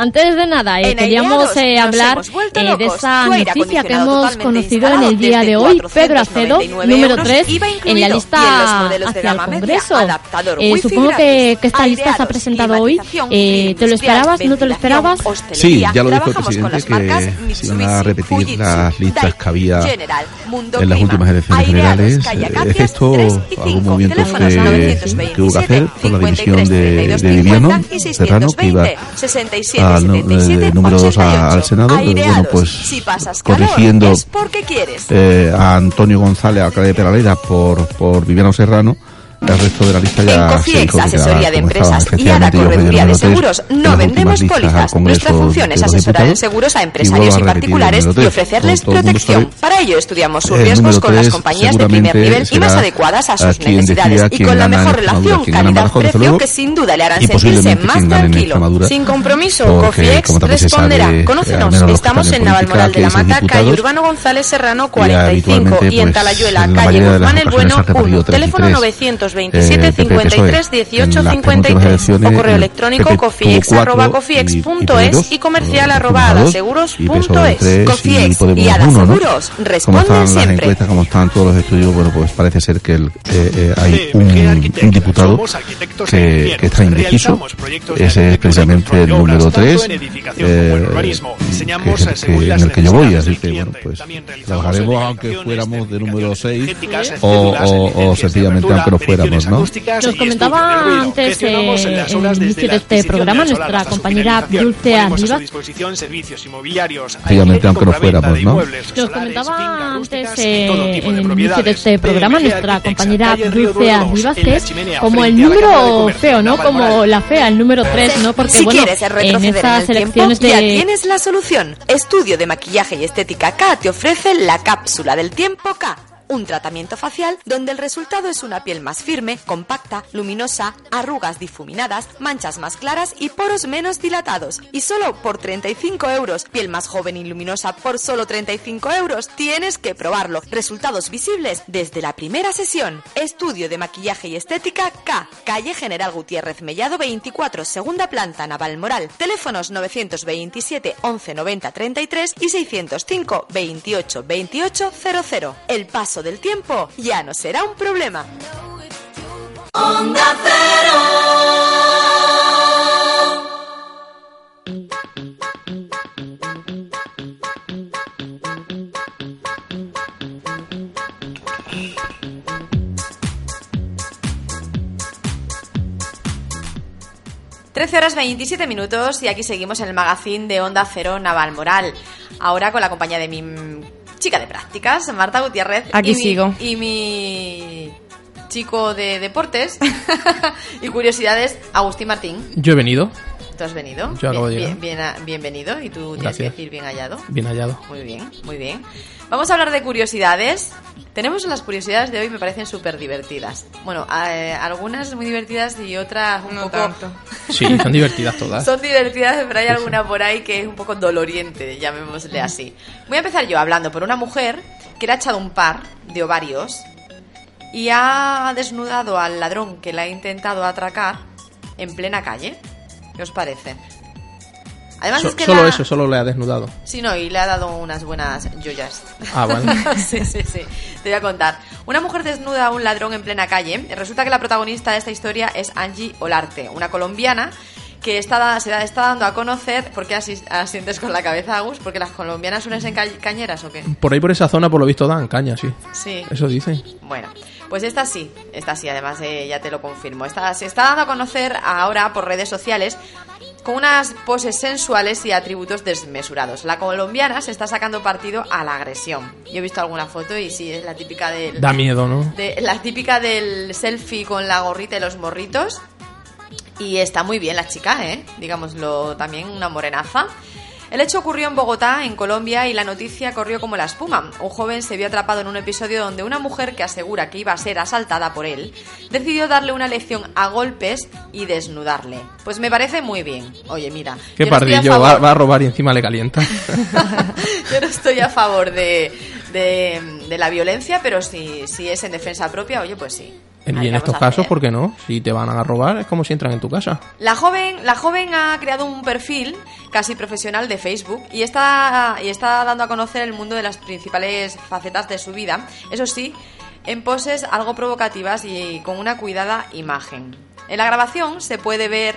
Antes de nada, eh, queríamos eh, hablar eh, de esa noticia que hemos conocido en el día de hoy. Pedro Acedo, número 3, en la lista hacia el Congreso. supongo que, que, esta lista se ha presentado hoy. ¿Te lo esperabas? ¿No te lo esperabas? Sí, ya lo dijo el presidente que se iban a repetir las listas que había en las últimas elecciones generales, excepto algún movimiento que, que hubo que hacer por la división de, de Viviano Serrano, que iba a al eh, número 2 al Senado, bueno, pues corrigiendo eh, a Antonio González, alcalde de Peraleda, por, por Viviano Serrano, el resto de la lista ya en Cofiex, asesoría de empresas y Ada Correduría de Seguros, no vendemos pólizas. Nuestra función es asesorar en seguros a empresarios y, particulares y ofrecerles protección. Para ello estudiamos sus riesgos con las compañías de primer nivel y más adecuadas a sus necesidades y con la mejor relación calidad-precio que sin duda le harán sentirse más tranquilo. Sin compromiso, Cofiex responderá. Conócenos, estamos en Navalmoral de la Mata, calle Urbano González Serrano 45 y en Talayuela, calle Guzmán el Bueno 1, teléfono 900 27 53 18 53 o correo electrónico cofiex arroba cofiex.es y comercial arroba adaseguros.es Cofiex y Adaseguros responden siempre. Las como están todos los estudios, bueno, pues parece ser que el, eh, hay un, diputado que, que está indeciso. Ese es precisamente el número 3 eh, que, en el que yo voy. Así que, bueno, pues trabajaremos aunque fuéramos de número 6 o, o, o sencillamente aunque no fuera nos comentaba antes eh, en el inicio de este programa nuestra compañera Dulce Arribas. Obviamente, aunque no fuéramos, ¿no? Nos comentaba antes eh, en el inicio de este programa nuestra compañera Dulce Arribas que es como el número feo, ¿no? Como la fea, el número 3, ¿no? Porque, bueno, en estas elecciones de... Ya tienes la solución. Estudio de maquillaje y estética K te ofrece la cápsula del tiempo K un tratamiento facial donde el resultado es una piel más firme, compacta, luminosa, arrugas difuminadas, manchas más claras y poros menos dilatados. Y solo por 35 euros, piel más joven y luminosa por solo 35 euros, tienes que probarlo. Resultados visibles desde la primera sesión. Estudio de maquillaje y estética K, calle General Gutiérrez Mellado 24, segunda planta, Navalmoral. Teléfonos 927 11 90 33 y 605 28 28 00. El paso del tiempo ya no será un problema. Onda Cero. Trece horas 27 minutos y aquí seguimos en el magazine de Onda Cero Naval Moral. Ahora con la compañía de mi chica de prácticas, Marta Gutiérrez. Aquí sigo. y mi chico de deportes y curiosidades, Agustín Martín. Yo he venido. ¿Tú has venido? Yo acabo bien, bien, bienvenido. ¿Y tú tienes que decir bien hallado? Bien hallado. Muy bien, muy bien. Vamos a hablar de curiosidades. Tenemos las curiosidades de hoy, me parecen súper divertidas. Bueno, eh, algunas muy divertidas y otras un poco... Tanto. Sí, son divertidas todas. son divertidas, pero hay alguna por ahí que es un poco doloriente, llamémosle así. Voy a empezar yo hablando por una mujer que le ha echado un par de ovarios y ha desnudado al ladrón que la ha intentado atracar en plena calle. ¿Qué os parece? Además es que solo eso, solo le ha desnudado. Sí, no, y le ha dado unas buenas joyas. Ah, vale. sí, sí, sí. Te voy a contar. Una mujer desnuda a un ladrón en plena calle. Resulta que la protagonista de esta historia es Angie Olarte, una colombiana que está, se está dando a conocer, ¿por qué así, asientes con la cabeza, Agus? ¿Porque las colombianas suelen ser cañeras o qué? Por ahí, por esa zona, por lo visto, dan caña, sí. Sí. Eso dicen. Bueno, pues esta sí, esta sí, además eh, ya te lo confirmo. Esta, se está dando a conocer ahora por redes sociales con unas poses sensuales y atributos desmesurados. La colombiana se está sacando partido a la agresión. Yo he visto alguna foto y sí, es la típica del... Da miedo, ¿no? De, la típica del selfie con la gorrita y los morritos. Y está muy bien la chica, ¿eh? Digámoslo, también una morenaza. El hecho ocurrió en Bogotá, en Colombia, y la noticia corrió como la espuma. Un joven se vio atrapado en un episodio donde una mujer que asegura que iba a ser asaltada por él, decidió darle una lección a golpes y desnudarle. Pues me parece muy bien. Oye, mira. Qué pardillo, va, a robar y encima le calienta. yo no estoy a favor de, de, la violencia, pero si, si es en defensa propia, oye, pues sí. Y en estos casos, ¿por qué no? Si te van a robar, es como si entran en tu casa. La joven, la joven ha creado un perfil casi profesional de Facebook y está, y está dando a conocer el mundo de las principales facetas de su vida. Eso sí, en poses algo provocativas y con una cuidada imagen. En la grabación se puede ver,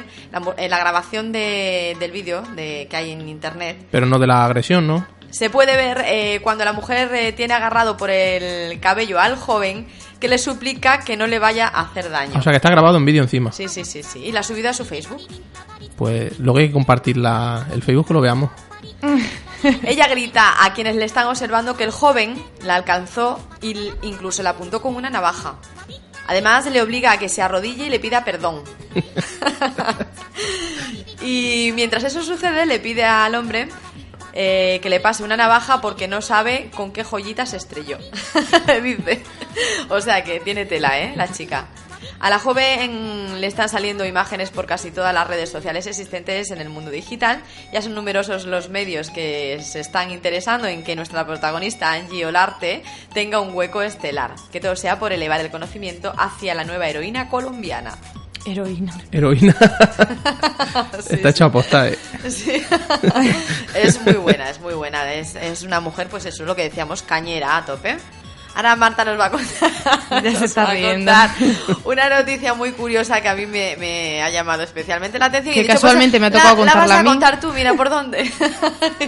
en la grabación del vídeo de, que hay en internet. Pero no de la agresión, ¿no? Se puede ver eh, cuando la mujer eh, tiene agarrado por el cabello al joven que le suplica que no le vaya a hacer daño. O sea, que está grabado en vídeo encima. Sí, sí, sí, sí. Y la ha subido a su Facebook. Pues luego hay que compartir la, el Facebook que lo veamos. Ella grita a quienes le están observando que el joven la alcanzó e incluso la apuntó con una navaja. Además, le obliga a que se arrodille y le pida perdón. y mientras eso sucede, le pide al hombre eh, que le pase una navaja porque no sabe con qué joyita se estrelló. Dice. O sea que tiene tela, ¿eh? La chica. A la joven le están saliendo imágenes por casi todas las redes sociales existentes en el mundo digital. Ya son numerosos los medios que se están interesando en que nuestra protagonista Angie Olarte tenga un hueco estelar. Que todo sea por elevar el conocimiento hacia la nueva heroína colombiana. Heroína. Heroína. Está hecha posta, ¿eh? Sí. es muy buena, es muy buena. Es, es, una mujer, pues eso es lo que decíamos, cañera a tope. Ahora Marta nos va a contar, ya se está riendo. una noticia muy curiosa que a mí me, me ha llamado especialmente la atención. Que pues, casualmente me ha tocado contarla la vas a, contar tú, mira por dónde.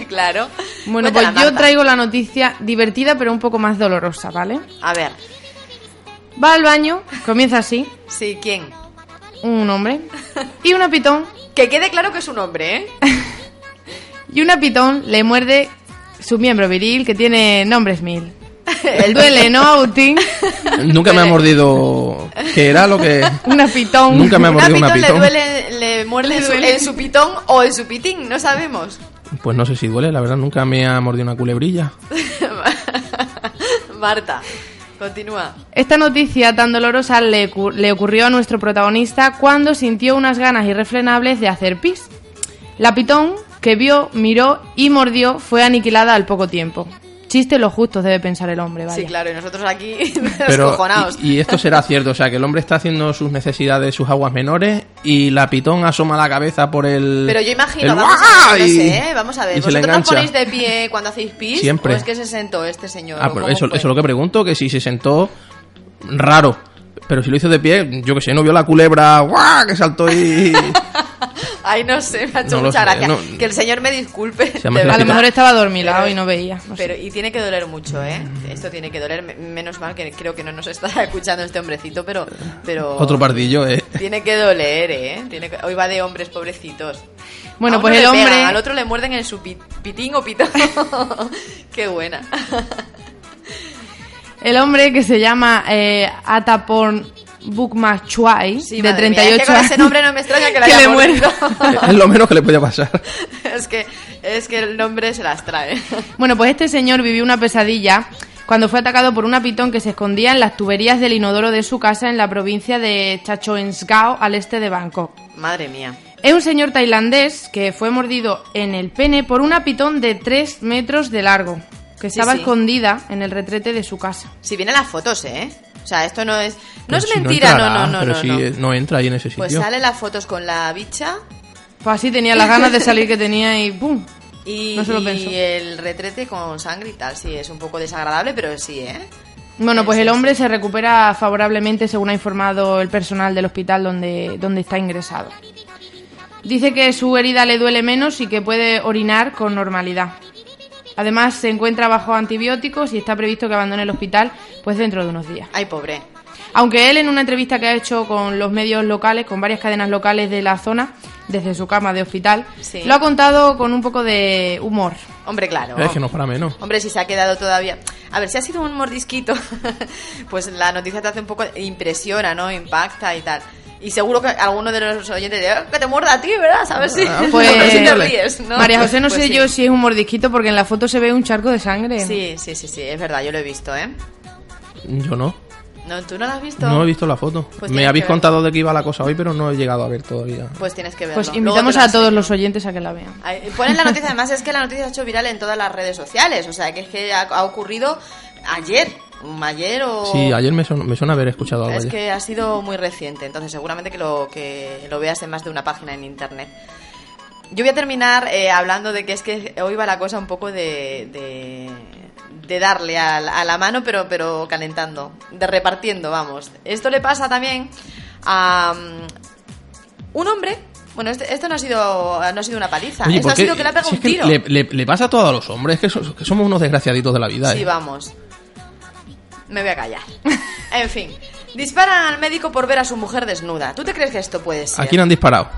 claro. Bueno, pues yo traigo la noticia divertida pero un poco más dolorosa, ¿vale? A ver. Va al baño, comienza así. Sí, ¿quién? Un hombre, y una pitón. Que quede claro que es un hombre, ¿eh? y una pitón le muerde su miembro viril que tiene nombres mil. El duele, ¿no, Autín? Nunca me ha mordido. ¿Qué era lo que.? Una pitón. Nunca me ha mordido una pitón. Le, duele, le muerde en su pitón o en su pitín, no sabemos. Pues no sé si duele, la verdad, nunca me ha mordido una culebrilla. Marta. Continúa. Esta noticia tan dolorosa le, le, ocurrió a nuestro protagonista cuando sintió unas ganas irrefrenables de hacer pis. La pitón, que vio, miró y mordió, fue aniquilada al poco tiempo. Chiste lo justo debe pensar el hombre, ¿vale? Sí, claro, y nosotros aquí Pero, y, y, esto será cierto, o sea, que el hombre está haciendo sus necesidades, sus aguas menores, y la pitón asoma la cabeza por el... Pero yo imagino, vamos, a ver, no sé, ¿eh? vamos a ver, ¿vosotros os ponéis de pie cuando hacéis pis? Siempre. ¿O es que se sentó este señor? Ah, pero eso, eso es lo que pregunto, que si se sentó, raro. Pero si lo hizo de pie, yo que sé, no vio la culebra ¡guau! que saltó y... Ay, no sé, me ha hecho mucha gracia. Que el señor me disculpe. A lo mejor estaba dormilado y no veía. pero y tiene que doler mucho, ¿eh? Esto tiene que doler. Menos mal que creo que no nos está escuchando este hombrecito, pero... pero Otro pardillo, ¿eh? Tiene que doler, ¿eh? Tiene Hoy va de hombres pobrecitos. Bueno, pues el hombre... al otro le muerden en su pitín o pitón. Qué buena. El hombre que se llama eh, Ataporn Bukmachuay, de 38 años. ese nombre no me extraña que, le muerto. es lo menos que le podía pasar. es, que, es que el nombre se las trae. bueno, pues este señor vivió una pesadilla cuando fue atacado por una pitón que se escondía en las tuberías del inodoro de su casa en la provincia de Chachoengsgao, al este de Bangkok. Madre mía. Es un señor tailandés que fue mordido en el pene por una pitón de 3 metros de largo, que estaba escondida en el retrete de su casa. Si vienen las fotos, ¿eh? O sea, esto no es. No es mentira, no, no, no. Pero no, si no. entra ahí en ese pues sitio. Pues sale las fotos con la bicha. Pues así tenía las ganas de salir que tenía y ¡pum! Y, no se lo pensó. y el retrete con sangre y tal, sí, es un poco desagradable, pero sí, ¿eh? Bueno, pues el hombre se recupera favorablemente según ha informado el personal del hospital donde, donde está ingresado. Dice que su herida le duele menos y que puede orinar con normalidad. Además, se encuentra bajo antibióticos y está previsto que abandone el hospital pues dentro de unos días. Ay, pobre. Aunque él en una entrevista que ha hecho con los medios locales, con varias cadenas locales de la zona, desde su cama de hospital, lo ha contado con un poco de humor. Hombre, claro. Es que no para menos. Hombre, si se ha quedado todavía... A ver, si ha sido un mordisquito, pues la noticia te hace un poco... impresiona, ¿no? Impacta y tal. Y seguro que alguno de los oyentes dice, que te muerda a ti, ¿verdad? ¿Sabes si, ah, pues, te ríes, ¿no? María José, no pues sé yo si es un mordisquito porque en la foto se ve un charco de sangre. Sí, sí, sí, sí, es verdad, yo lo he visto, ¿eh? Yo no. No, ¿tú no la has visto? No he visto la foto. Pues Me habéis contado de qué iba la cosa hoy, pero no he llegado a ver todavía. Pues tienes que verlo. Pues invitamos a todos los oyentes a que la vean. Ponen la noticia, además es que la noticia se ha hecho viral en todas las redes sociales, o sea, que es que ha, ocurrido ayer, ayer o... Sí, ayer me, suena, haber escuchado algo. Es que ha sido muy reciente, entonces seguramente que lo, que lo veas en más de una página en internet. Yo voy a terminar eh, hablando de que es que hoy va la cosa un poco de de darle a, la mano, pero, pero calentando, de repartiendo, vamos. Esto le pasa también a um, un hombre. Bueno, este, esto no ha sido no ha sido una paliza. esto ha sido que le ha pegado un tiro. Le, pasa a todos los hombres, que, que somos unos desgraciaditos de la vida. Sí, ¿eh? vamos. Me voy a callar. en fin. Disparan al médico por ver a su mujer desnuda. ¿Tú te crees que esto puede ser? ¿A quién han disparado?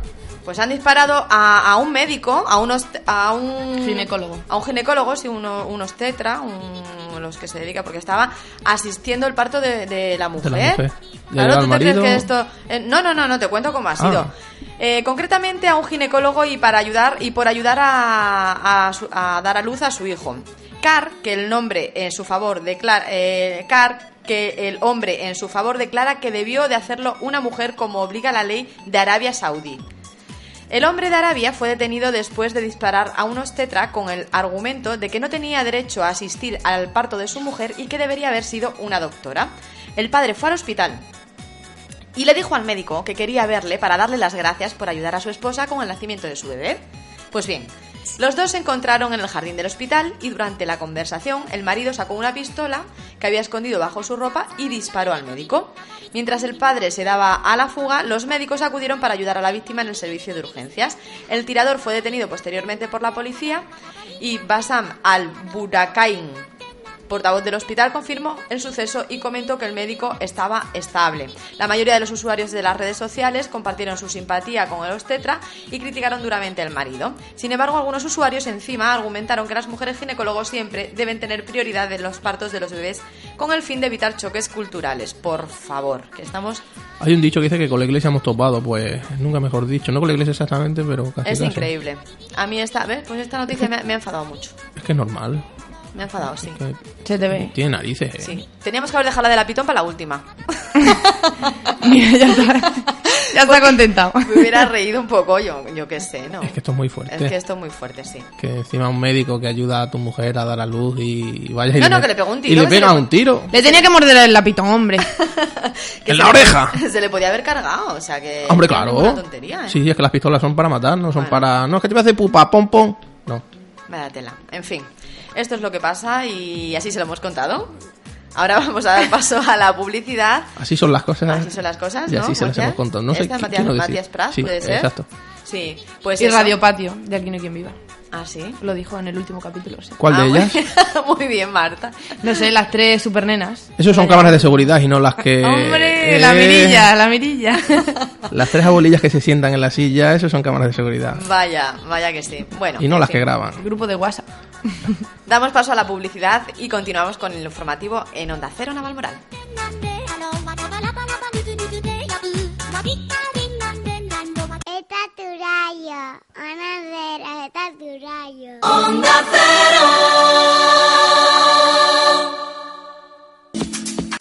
Pues han disparado a, un médico, a unos a un ginecólogo, a un ginecólogo, sí, uno, unos tetra, un, los que se dedica porque estaba asistiendo el parto de, la mujer. Claro, ¿tú te crees que esto? Eh, no, no, no, no te cuento cómo ha sido. Ah. Eh, concretamente a un ginecólogo y para ayudar y por ayudar a, dar a luz a su hijo. Car, que el nombre en su favor declara, eh, que el hombre en su favor declara que debió de hacerlo una mujer como obliga la ley de Arabia Saudí. El hombre de Arabia fue detenido después de disparar a un obstetra con el argumento de que no tenía derecho a asistir al parto de su mujer y que debería haber sido una doctora. El padre fue al hospital y le dijo al médico que quería verle para darle las gracias por ayudar a su esposa con el nacimiento de su bebé. Pues bien, los dos se encontraron en el jardín del hospital y durante la conversación el marido sacó una pistola que había escondido bajo su ropa y disparó al médico. Mientras el padre se daba a la fuga, los médicos acudieron para ayudar a la víctima en el servicio de urgencias. El tirador fue detenido posteriormente por la policía y Basam al-Burakain portavoz del hospital confirmó el suceso y comentó que el médico estaba estable. La mayoría de los usuarios de las redes sociales compartieron su simpatía con el obstetra y criticaron duramente al marido. Sin embargo, algunos usuarios encima argumentaron que las mujeres ginecólogos siempre deben tener prioridad en los partos de los bebés con el fin de evitar choques culturales. Por favor, que estamos... Hay un dicho que dice que con la iglesia hemos topado, pues nunca mejor dicho, no con la iglesia exactamente, pero casi Es increíble. A mí esta, ¿ves? Pues esta noticia me, me ha enfadado mucho. Es que es normal. Me ha enfadado, sí. Se te ve. Tiene narices. ¿eh? Sí. Teníamos que haber dejado la de la pitón para la última. Mira, ya está, ya está contentado. Me hubiera reído un poco, yo, yo qué sé, ¿no? Es que esto es muy fuerte. Es que esto es muy fuerte, sí. Que encima un médico que ayuda a tu mujer a dar a luz y vaya y No, no, que le pegó un tiro. Y le pega un tiro. Le tenía que morder el lapitón, hombre. en la oreja. Se le podía haber cargado, o sea que... Hombre, claro. Es tontería, ¿eh? Sí, es que las pistolas son para matar, no son para... No, es que te voy a hacer pupa, pom, pom. No. Vaya tela. En fin. Esto es lo que pasa y así se lo hemos contado. Ahora vamos a dar paso a la publicidad. Así son las cosas. Así son las cosas, Y así se las hemos contado. No sé Esta Matías, Matías Pras, sí, puede ser. Exacto. Sí, pues y Radio Patio, de Aquí no hay quien viva. Ah, sí. Lo dijo en el último capítulo. ¿Cuál de ah, ellas? Muy bien, Marta. No sé, las tres supernenas. Esos son cámaras de seguridad y no las que. ¡Hombre! La eh, mirilla, la mirilla. Las tres abuelillas que se sientan en la silla, esos son cámaras de seguridad. Vaya, vaya que sí. Bueno. Y no las que graban. Grupo de WhatsApp. Damos paso a la publicidad y continuamos con el informativo en Onda Cero Navalmoral. Onda Cero.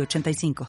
85